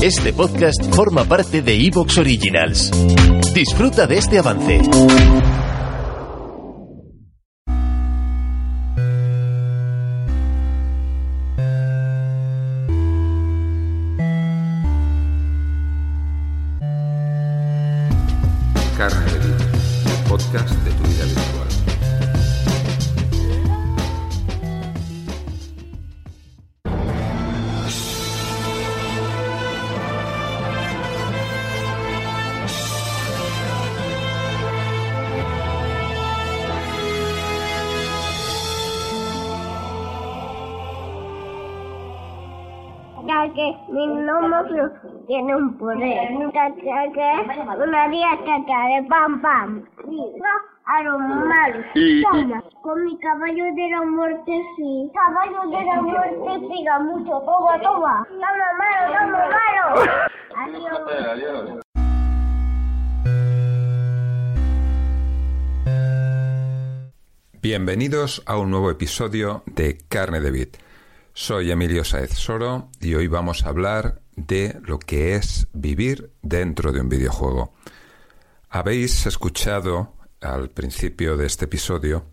Este podcast forma parte de Evox Originals. Disfruta de este avance. Carne de Vida, el podcast de tu vida. Que mi nombre tiene un poder. Ya que una día de pam pam. No, a los malos. Con mi caballo de la muerte sí. Caballo de la muerte siga mucho. Toma, toma. Toma malo, toma malo. Adiós. Bienvenidos a un nuevo episodio de Carne de Bit. Soy Emilio Saez Soro y hoy vamos a hablar de lo que es vivir dentro de un videojuego. Habéis escuchado al principio de este episodio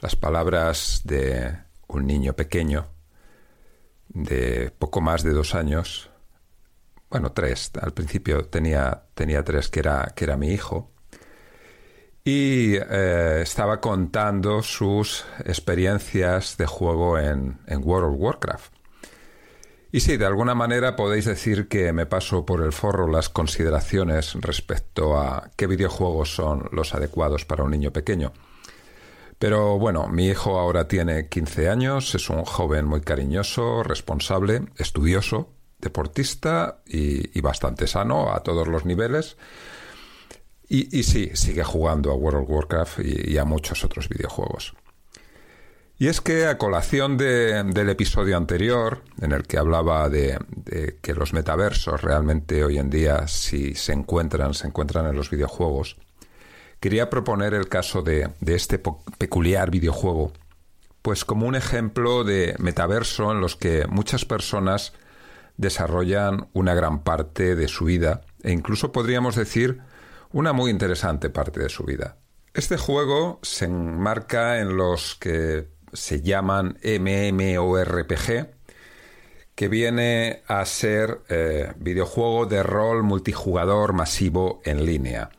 las palabras de un niño pequeño de poco más de dos años, bueno, tres, al principio tenía, tenía tres, que era, que era mi hijo, y eh, estaba contando sus experiencias de juego en, World of Warcraft. Y sí, de alguna manera podéis decir que me paso por el forro las consideraciones respecto a qué videojuegos son los adecuados para un niño pequeño. Pero bueno, mi hijo ahora tiene 15 años, es un joven muy cariñoso, responsable, estudioso, deportista y bastante sano a todos los niveles. Y, sí, sigue jugando a World of Warcraft y, a muchos otros videojuegos. Y es que a colación de, del episodio anterior, en el que hablaba de, que los metaversos realmente hoy en día, si se encuentran, se encuentran en los videojuegos, quería proponer el caso de este peculiar videojuego, pues como un ejemplo de metaverso en los que muchas personas desarrollan una gran parte de su vida e incluso podríamos decir una muy interesante parte de su vida. Este juego se enmarca en los que se llaman MMORPG, que viene a ser eh, videojuego de rol multijugador masivo en línea.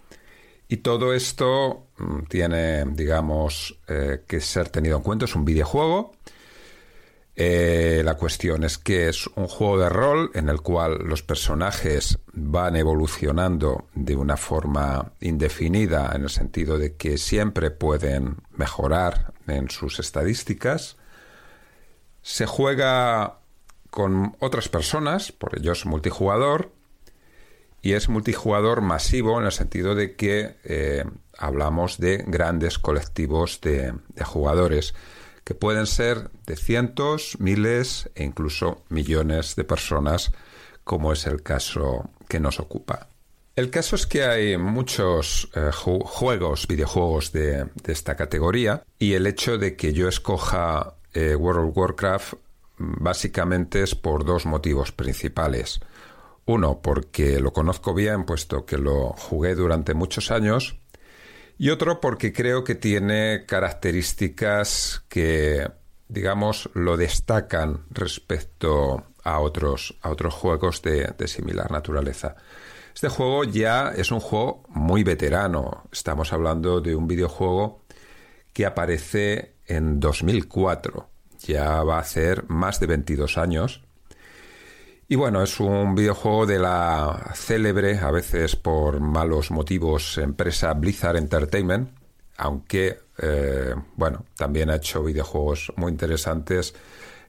Y todo esto mm, tiene, digamos, eh, que ser tenido en cuenta. Es un videojuego eh, la cuestión es que es un juego de rol en el cual los personajes van evolucionando de una forma indefinida en el sentido de que siempre pueden mejorar en sus estadísticas. Se juega con otras personas, por ello es multijugador, y es multijugador masivo en el sentido de que eh, hablamos de grandes colectivos de, de jugadores que pueden ser de cientos, miles e incluso millones de personas, como es el caso que nos ocupa. El caso es que hay muchos eh, ju juegos, videojuegos de, esta categoría, y el hecho de que yo escoja eh, World of Warcraft básicamente es por dos motivos principales. Uno, porque lo conozco bien, puesto que lo jugué durante muchos años, y otro porque creo que tiene características que, digamos, lo destacan respecto a otros, a otros juegos de, de similar naturaleza. Este juego ya es un juego muy veterano. Estamos hablando de un videojuego que aparece en 2004. Ya va a hacer más de 22 años y bueno, es un videojuego de la célebre, a veces por malos motivos, empresa Blizzard Entertainment, aunque, eh, bueno, también ha hecho videojuegos muy interesantes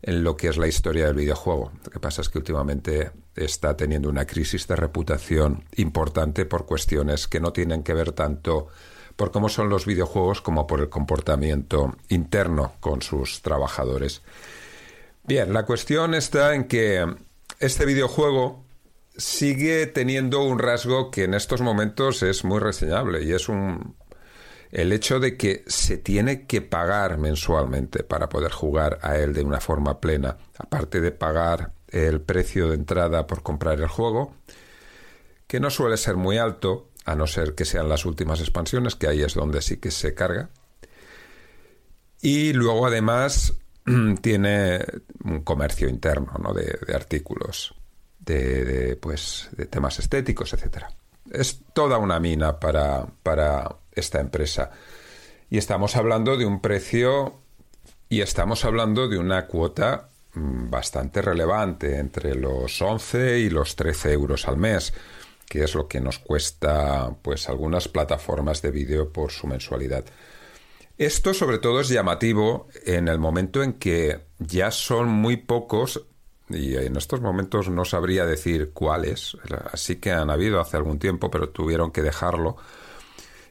en lo que es la historia del videojuego. Lo que pasa es que últimamente está teniendo una crisis de reputación importante por cuestiones que no tienen que ver tanto por cómo son los videojuegos como por el comportamiento interno con sus trabajadores. Bien, la cuestión está en que este videojuego sigue teniendo un rasgo que en estos momentos es muy reseñable y es un el hecho de que se tiene que pagar mensualmente para poder jugar a él de una forma plena, aparte de pagar el precio de entrada por comprar el juego, que no suele ser muy alto, a no ser que sean las últimas expansiones, que ahí es donde sí que se carga. Y luego además tiene un comercio interno ¿no? de, artículos, de, pues, de temas estéticos, etc. Es toda una mina para, para esta empresa. Y estamos hablando de un precio y estamos hablando de una cuota mm, bastante relevante, entre los 11 y los 13 euros al mes, que es lo que nos cuesta pues algunas plataformas de vídeo por su mensualidad. Esto sobre todo es llamativo en el momento en que ya son muy pocos y en estos momentos no sabría decir cuáles, así que han habido hace algún tiempo, pero tuvieron que dejarlo.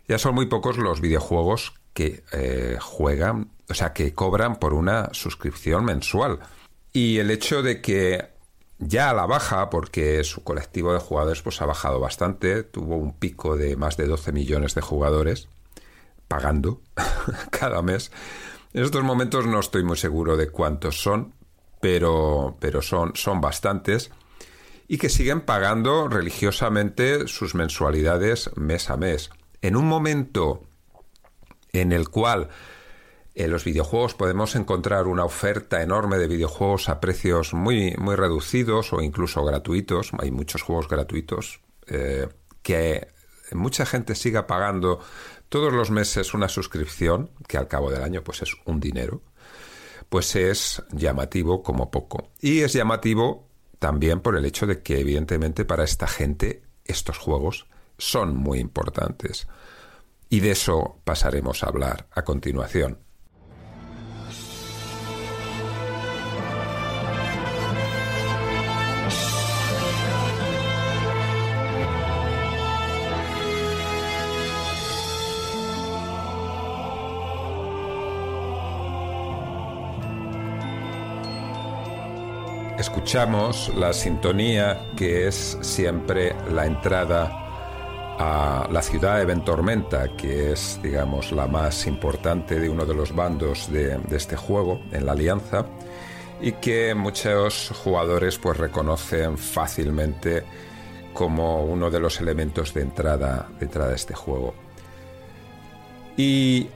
Ya son muy pocos los videojuegos que eh, juegan, o sea, que cobran por una suscripción mensual. Y el hecho de que ya a la baja, porque su colectivo de jugadores pues, ha bajado bastante, tuvo un pico de más de 12 millones de jugadores pagando cada mes. En estos momentos no estoy muy seguro de cuántos son, pero, pero son, son bastantes y que siguen pagando religiosamente sus mensualidades mes a mes. En un momento en el cual en los videojuegos podemos encontrar una oferta enorme de videojuegos a precios muy, muy reducidos o incluso gratuitos. Hay muchos juegos gratuitos eh, que mucha gente siga pagando todos los meses una suscripción, que al cabo del año pues es un dinero, pues es llamativo como poco. Y es llamativo también por el hecho de que evidentemente para esta gente estos juegos son muy importantes. Y de eso pasaremos a hablar a continuación. Escuchamos la sintonía que es siempre la entrada a la ciudad de Ventormenta, que es, digamos, la más importante de uno de los bandos de, este juego, en la Alianza, y que muchos jugadores pues reconocen fácilmente como uno de los elementos de entrada, de entrada a este juego. Y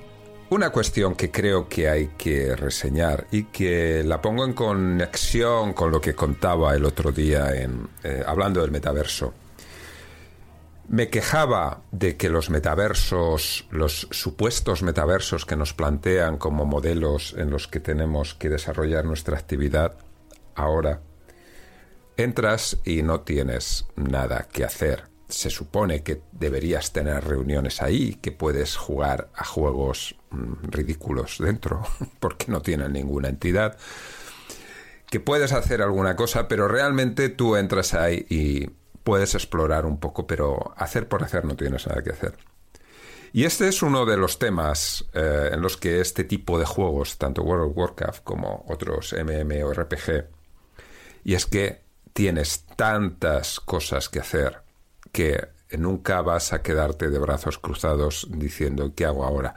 una cuestión que creo que hay que reseñar y que la pongo en conexión con lo que contaba el otro día en, eh, hablando del metaverso me quejaba de que los metaversos, los supuestos metaversos que nos plantean como modelos en los que tenemos que desarrollar nuestra actividad, ahora entras y no tienes nada que hacer. Se supone que deberías tener reuniones ahí, que puedes jugar a juegos mm, ridículos dentro, porque no tienen ninguna entidad, que puedes hacer alguna cosa, pero realmente tú entras ahí y puedes explorar un poco, pero hacer por hacer no tienes nada que hacer. Y este es uno de los temas eh, en los que este tipo de juegos, tanto World of Warcraft como otros MMORPG, y es que tienes tantas cosas que hacer que nunca vas a quedarte de brazos cruzados diciendo ¿qué hago ahora?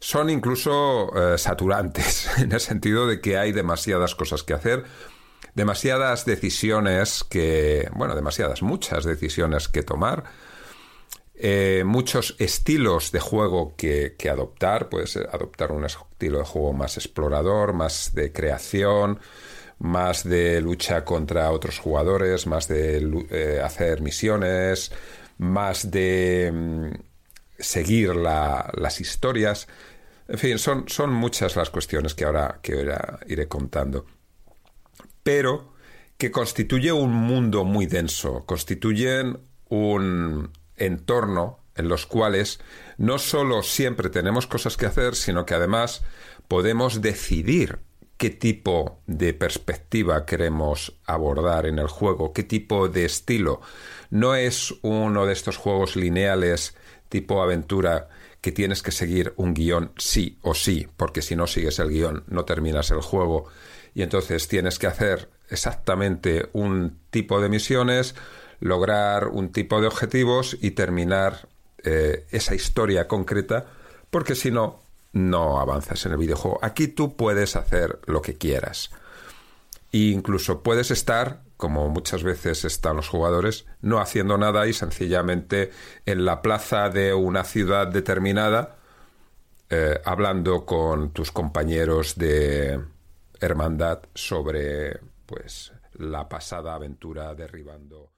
Son incluso eh, saturantes, en el sentido de que hay demasiadas cosas que hacer demasiadas decisiones que, bueno, demasiadas, muchas decisiones que tomar, eh, muchos estilos de juego que, adoptar, puedes adoptar un estilo de juego más explorador, más de creación, más de lucha contra otros jugadores, más de eh, hacer misiones, más de mm, seguir las historias. En fin, son, son muchas las cuestiones que ahora, que ahora iré contando pero que constituye un mundo muy denso, constituyen un entorno en los cuales no solo siempre tenemos cosas que hacer, sino que además podemos decidir qué tipo de perspectiva queremos abordar en el juego, qué tipo de estilo. No es uno de estos juegos lineales tipo aventura que tienes que seguir un guion sí o sí, porque si no sigues el guion no terminas el juego, y entonces tienes que hacer exactamente un tipo de misiones, lograr un tipo de objetivos y terminar eh, esa historia concreta, porque si no, no avanzas en el videojuego. Aquí tú puedes hacer lo que quieras. E incluso puedes estar, como muchas veces están los jugadores, no haciendo nada y sencillamente en la plaza de una ciudad determinada, eh, hablando con tus compañeros de hermandad sobre pues la pasada aventura derribando.